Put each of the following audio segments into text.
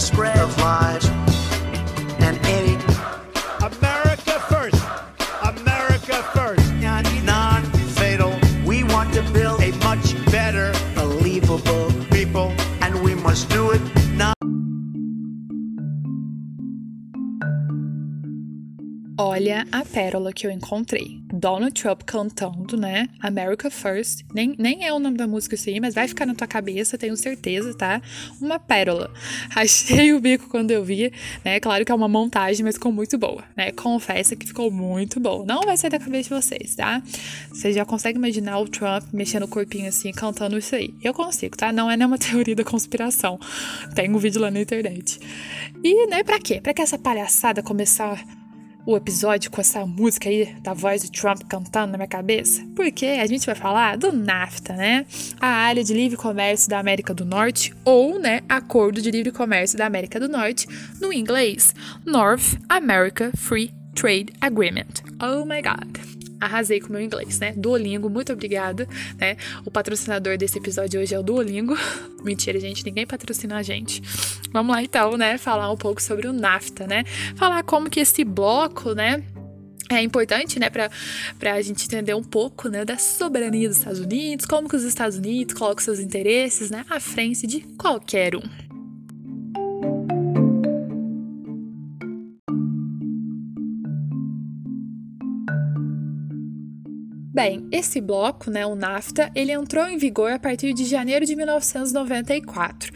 spread lies Olha a pérola que eu encontrei. Donald Trump cantando, né? America First. Nem, nem é o nome da música isso aí, mas vai ficar na tua cabeça, tenho certeza, tá? Uma pérola. Achei o bico quando eu vi, né? Claro que é uma montagem, mas ficou muito boa, né? Confessa que ficou muito boa. Não vai sair da cabeça de vocês, tá? Você já consegue imaginar o Trump mexendo o corpinho assim, cantando isso aí. Eu consigo, tá? Não é nenhuma teoria da conspiração. Tem um vídeo lá na internet. E, né, pra quê? Pra que essa palhaçada começar o episódio com essa música aí da voz do Trump cantando na minha cabeça? Porque a gente vai falar do NAFTA, né? A área de livre comércio da América do Norte, ou, né, Acordo de Livre Comércio da América do Norte, no inglês, North America Free Trade Agreement. Oh my god arrasei com o meu inglês, né? Duolingo, muito obrigada, né? O patrocinador desse episódio hoje é o Duolingo. Mentira, gente, ninguém patrocina a gente. Vamos lá então, né? Falar um pouco sobre o NAFTA, né? Falar como que esse bloco, né? É importante, né, para a gente entender um pouco, né, da soberania dos Estados Unidos, como que os Estados Unidos colocam seus interesses, né, à frente de qualquer um. Bem, esse bloco, né, o NAFTA, ele entrou em vigor a partir de janeiro de 1994,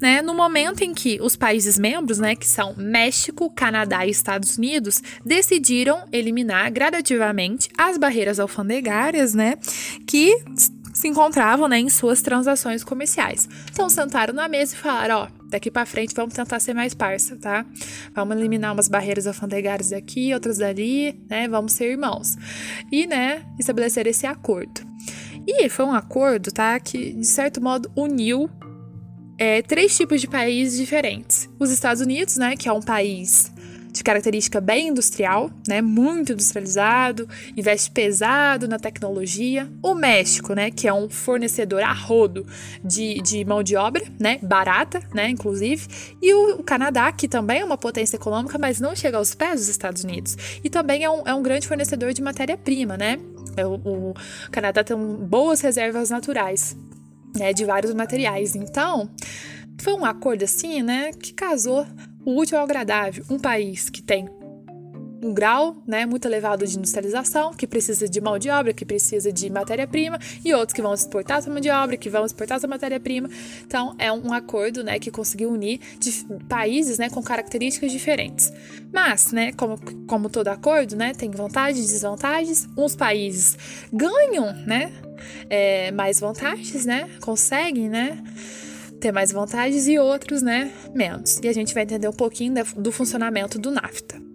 né, no momento em que os países membros, né, que são México, Canadá e Estados Unidos, decidiram eliminar gradativamente as barreiras alfandegárias, né, que se encontravam, né, em suas transações comerciais. Então sentaram na mesa e falaram, ó, daqui para frente vamos tentar ser mais parça, tá? Vamos eliminar umas barreiras alfandegárias daqui, outras dali, né? Vamos ser irmãos. E, né, estabelecer esse acordo. E foi um acordo, tá, que de certo modo uniu é, três tipos de países diferentes. Os Estados Unidos, né, que é um país de característica bem industrial, né, muito industrializado, investe pesado na tecnologia. O México, né, que é um fornecedor a rodo de, de mão de obra, né, barata, né, inclusive. E o, o Canadá, que também é uma potência econômica, mas não chega aos pés dos Estados Unidos. E também é um, é um grande fornecedor de matéria-prima, né. É, o, o Canadá tem boas reservas naturais, né, de vários materiais. Então, foi um acordo assim, né, que casou o útil ao agradável, um país que tem um grau né, muito elevado de industrialização, que precisa de mão de obra, que precisa de matéria-prima, e outros que vão exportar essa mão de obra, que vão exportar essa matéria-prima. Então, é um acordo né, que conseguiu unir países né, com características diferentes. Mas, né, como, como todo acordo, né, tem vantagens e desvantagens. Uns países ganham né, é, mais vantagens, né, conseguem, né? Ter mais vantagens e outros, né, menos. E a gente vai entender um pouquinho do funcionamento do NAFTA.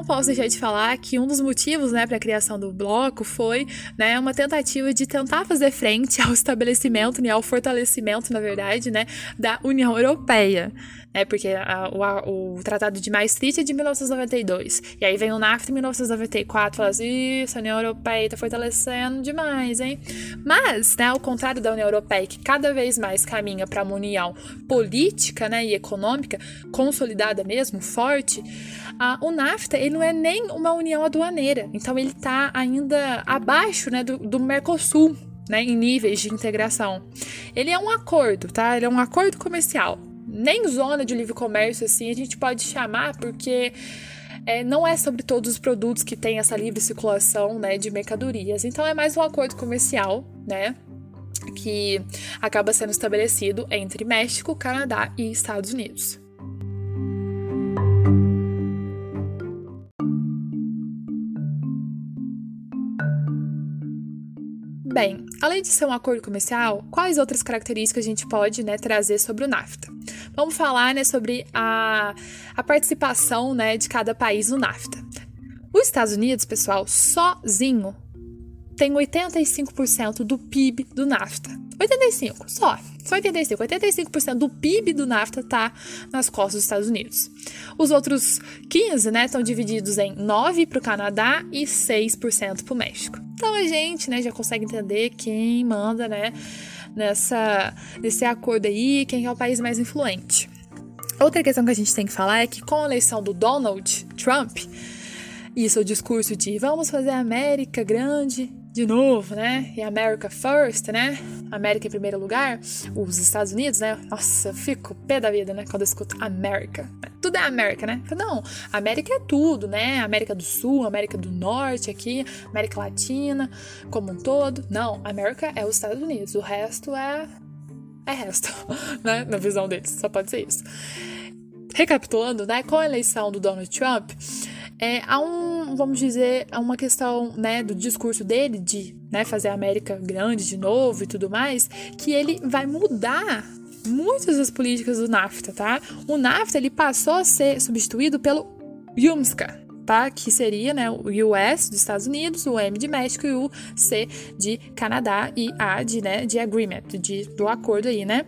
não posso deixar de falar que um dos motivos né, para a criação do bloco foi né, uma tentativa de tentar fazer frente ao estabelecimento, né, ao fortalecimento, na verdade, né, da União Europeia né? Porque a, o, o Tratado de Maastricht é de 1992. E aí vem o NAFTA em 1994, fala assim, isso, a União Europeia tá fortalecendo demais, hein? Mas, né, ao contrário da União Europeia, que cada vez mais caminha para uma união política, né, e econômica, consolidada mesmo, forte, a, o NAFTA, ele não é nem uma união aduaneira. Então, ele tá ainda abaixo, né, do, do Mercosul, né, em níveis de integração. Ele é um acordo, tá? Ele é um acordo comercial nem zona de livre comércio assim a gente pode chamar, porque é, não é sobre todos os produtos que tem essa livre circulação né, de mercadorias. Então é mais um acordo comercial, né? Que acaba sendo estabelecido entre México, Canadá e Estados Unidos. Bem, além de ser um acordo comercial, quais outras características a gente pode né, trazer sobre o NAFTA? Vamos falar né, sobre a, a participação né, de cada país no NAFTA. Os Estados Unidos, pessoal, sozinho, tem 85% do PIB do NAFTA. 85, só. Só 85. 85% do PIB do NAFTA está nas costas dos Estados Unidos. Os outros 15, né, estão divididos em 9 para o Canadá e 6% para o México. Então a gente, né, já consegue entender quem manda, né, nessa nesse acordo aí, quem é o país mais influente. Outra questão que a gente tem que falar é que com a eleição do Donald Trump, é o discurso de vamos fazer a América grande de novo, né? E America First, né? América em primeiro lugar, os Estados Unidos, né? Nossa, eu fico pé da vida, né? Quando eu escuto América. Tudo é América, né? Não, América é tudo, né? América do Sul, América do Norte aqui, América Latina como um todo. Não, América é os Estados Unidos, o resto é. É resto, né? Na visão deles, só pode ser isso. Recapitulando, né? Com a eleição do Donald Trump é, há um, vamos dizer, há uma questão, né, do discurso dele de, né, fazer a América grande de novo e tudo mais, que ele vai mudar muitas das políticas do NAFTA, tá? O NAFTA ele passou a ser substituído pelo UMSCA, tá? Que seria, né, o US dos Estados Unidos, o M de México e o C de Canadá e A de, né, de agreement, de, do acordo aí, né?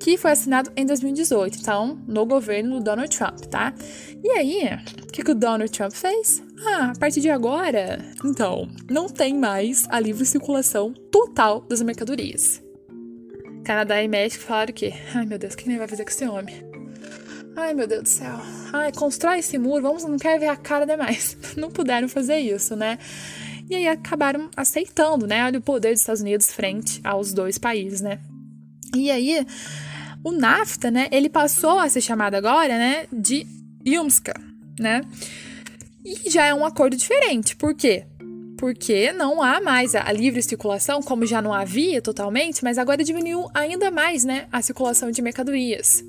Que foi assinado em 2018, então, no governo do Donald Trump, tá? E aí, o que, que o Donald Trump fez? Ah, a partir de agora, então, não tem mais a livre circulação total das mercadorias. Canadá e México falaram que, ai meu Deus, o que ele vai fazer com esse homem? Ai meu Deus do céu, ai, constrói esse muro, vamos, não quero ver a cara demais. Não puderam fazer isso, né? E aí acabaram aceitando, né? Olha o poder dos Estados Unidos frente aos dois países, né? E aí, o NAFTA, né? Ele passou a ser chamado agora, né? De Yumska, né? E já é um acordo diferente. Por quê? Porque não há mais a livre circulação, como já não havia totalmente, mas agora diminuiu ainda mais, né, a circulação de mercadorias.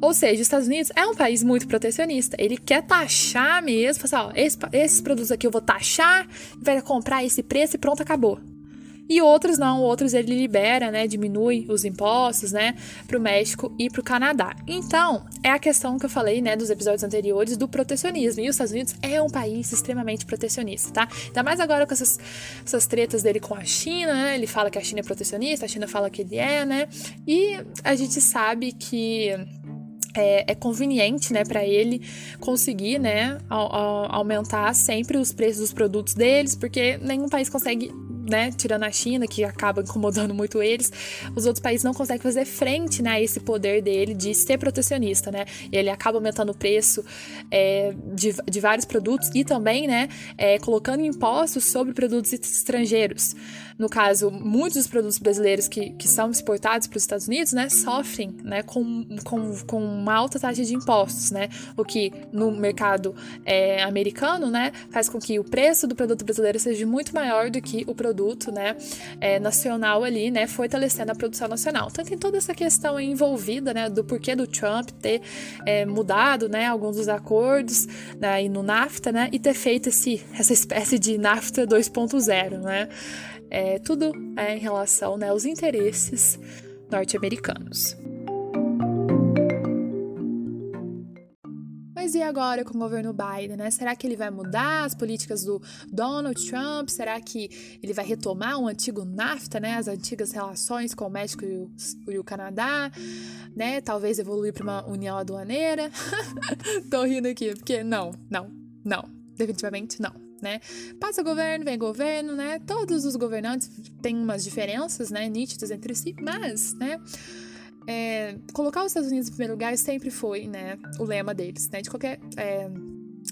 Ou seja, os Estados Unidos é um país muito protecionista. Ele quer taxar mesmo, falar, ó, esse, esses produtos aqui eu vou taxar, vai comprar esse preço e pronto, acabou. E outros não, outros ele libera, né, diminui os impostos, né, para o México e para o Canadá. Então, é a questão que eu falei, né, dos episódios anteriores do protecionismo. E os Estados Unidos é um país extremamente protecionista, tá? Ainda mais agora com essas, essas tretas dele com a China, né? Ele fala que a China é protecionista, a China fala que ele é, né? E a gente sabe que é, é, conveniente, né, para ele conseguir, né, a, a, aumentar sempre os preços dos produtos deles, porque nenhum país consegue né, tirando a China, que acaba incomodando muito eles, os outros países não conseguem fazer frente, né, a esse poder dele de ser protecionista, né, ele acaba aumentando o preço é, de, de vários produtos e também, né, é, colocando impostos sobre produtos estrangeiros. No caso, muitos dos produtos brasileiros que, que são exportados para os Estados Unidos, né, sofrem, né, com, com, com uma alta taxa de impostos, né, o que no mercado é, americano, né, faz com que o preço do produto brasileiro seja muito maior do que o produto, né, é, nacional ali, né, fortalecendo a produção nacional. Então tem toda essa questão envolvida, né, do porquê do Trump ter é, mudado, né, alguns dos acordos né, no NAFTA, né, e ter feito esse, essa espécie de NAFTA 2.0, né é, tudo é em relação né, aos interesses norte-americanos. Mas e agora com o governo Biden, né? Será que ele vai mudar as políticas do Donald Trump? Será que ele vai retomar o antigo NAFTA, né? As antigas relações com o México e o, e o Canadá, né? Talvez evoluir para uma união aduaneira? Tô rindo aqui, porque não, não, não, definitivamente não né? Passa governo, vem governo, né? Todos os governantes têm umas diferenças, né, nítidas entre si, mas, né, é, colocar os Estados Unidos em primeiro lugar sempre foi, né, o lema deles, né, de qualquer é,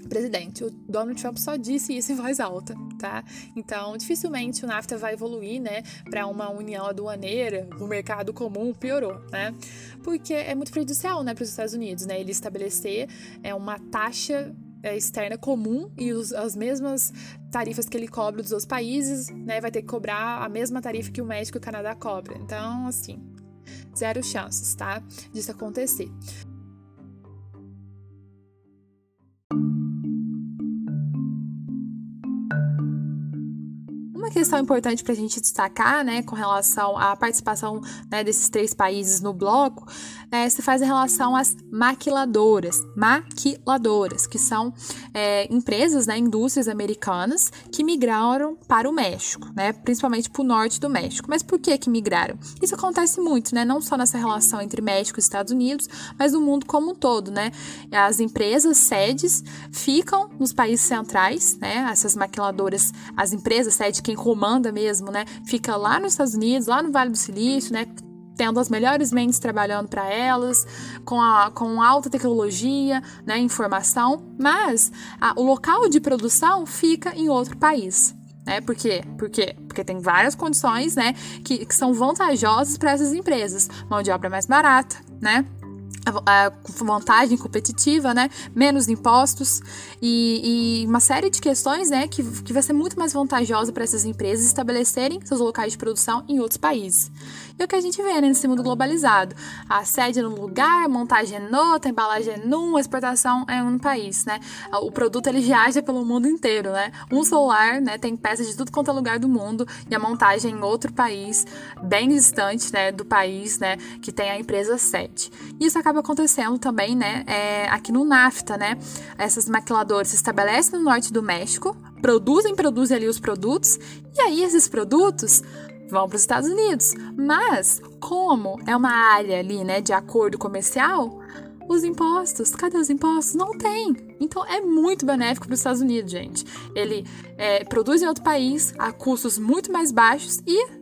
presidente. O Donald Trump só disse isso em voz alta, tá? Então, dificilmente o NAFTA vai evoluir, né, para uma união aduaneira, o mercado comum piorou, né? Porque é muito prejudicial, né, para os Estados Unidos, né, ele estabelecer é uma taxa externa comum e os, as mesmas tarifas que ele cobra dos outros países, né, vai ter que cobrar a mesma tarifa que o México e o Canadá cobram. Então, assim, zero chances, tá, disso acontecer. Questão importante para a gente destacar, né, com relação à participação né, desses três países no bloco, é, se faz em relação às maquiladoras, maquiladoras, que são é, empresas, né, indústrias americanas que migraram para o México, né, principalmente para o norte do México. Mas por que que migraram? Isso acontece muito, né, não só nessa relação entre México e Estados Unidos, mas no mundo como um todo, né. As empresas sedes ficam nos países centrais, né, essas maquiladoras, as empresas sede, quem comanda mesmo, né, fica lá nos Estados Unidos, lá no Vale do Silício, né, tendo as melhores mentes trabalhando para elas, com, a, com alta tecnologia, né, informação, mas a, o local de produção fica em outro país. Né? Por quê? Por quê? Porque tem várias condições né, que, que são vantajosas para essas empresas. Mão de obra mais barata, né? A vantagem competitiva, né? Menos impostos e, e, uma série de questões, né? Que, que vai ser muito mais vantajosa para essas empresas estabelecerem seus locais de produção em outros países. E é o que a gente vê né, nesse mundo globalizado. A sede é num lugar, montagem é noutra, embalagem é num, exportação é um país, né? O produto ele viaja pelo mundo inteiro, né? Um celular, né? Tem peças de tudo quanto é lugar do mundo e a montagem em outro país, bem distante, né? Do país, né? Que tem a empresa sede. Isso acaba acontecendo também, né, é, aqui no NAFTA, né? Essas maquiladoras se estabelecem no norte do México, produzem, produzem ali os produtos, e aí esses produtos vão para os Estados Unidos. Mas, como é uma área ali, né, de acordo comercial, os impostos, cadê os impostos? Não tem. Então é muito benéfico para os Estados Unidos, gente. Ele é, produz em outro país a custos muito mais baixos e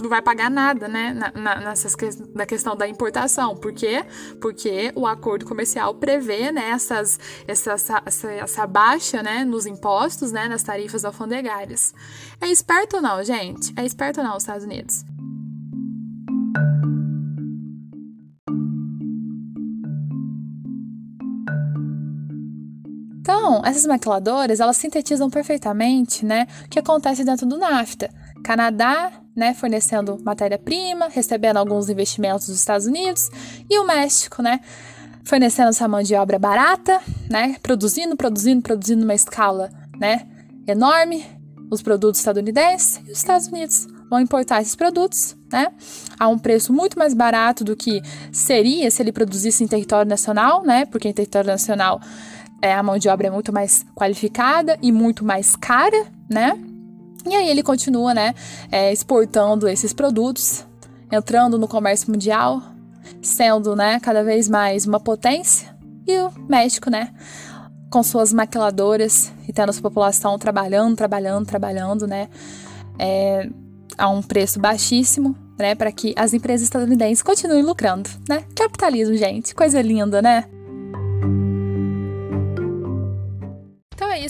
não vai pagar nada, né, na, na, nessas que, na questão da importação. Por quê? Porque o acordo comercial prevê, né, essas, essa, essa, essa baixa, né, nos impostos, né, nas tarifas alfandegárias. É esperto ou não, gente? É esperto ou não os Estados Unidos? Então, essas maquiladoras, elas sintetizam perfeitamente, né, o que acontece dentro do NAFTA. Canadá, né, fornecendo matéria-prima, recebendo alguns investimentos dos Estados Unidos, e o México, né, fornecendo essa mão de obra barata, né, produzindo, produzindo, produzindo uma escala, né, enorme, os produtos estadunidenses e os Estados Unidos vão importar esses produtos, né, a um preço muito mais barato do que seria se ele produzisse em território nacional, né, porque em território nacional é, a mão de obra é muito mais qualificada e muito mais cara, né, e aí ele continua, né, é, exportando esses produtos, entrando no comércio mundial, sendo, né, cada vez mais uma potência. E o México, né, com suas maquiladoras e tendo sua população trabalhando, trabalhando, trabalhando, né, é, a um preço baixíssimo, né, para que as empresas estadunidenses continuem lucrando, né? Capitalismo, gente, coisa linda, né?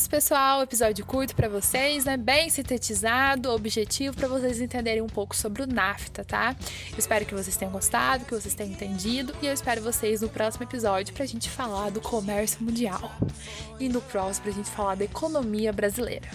Isso, pessoal. Episódio curto para vocês, né? Bem sintetizado, objetivo para vocês entenderem um pouco sobre o NAFTA, tá? Eu espero que vocês tenham gostado, que vocês tenham entendido e eu espero vocês no próximo episódio pra gente falar do comércio mundial. E no próximo pra gente falar da economia brasileira.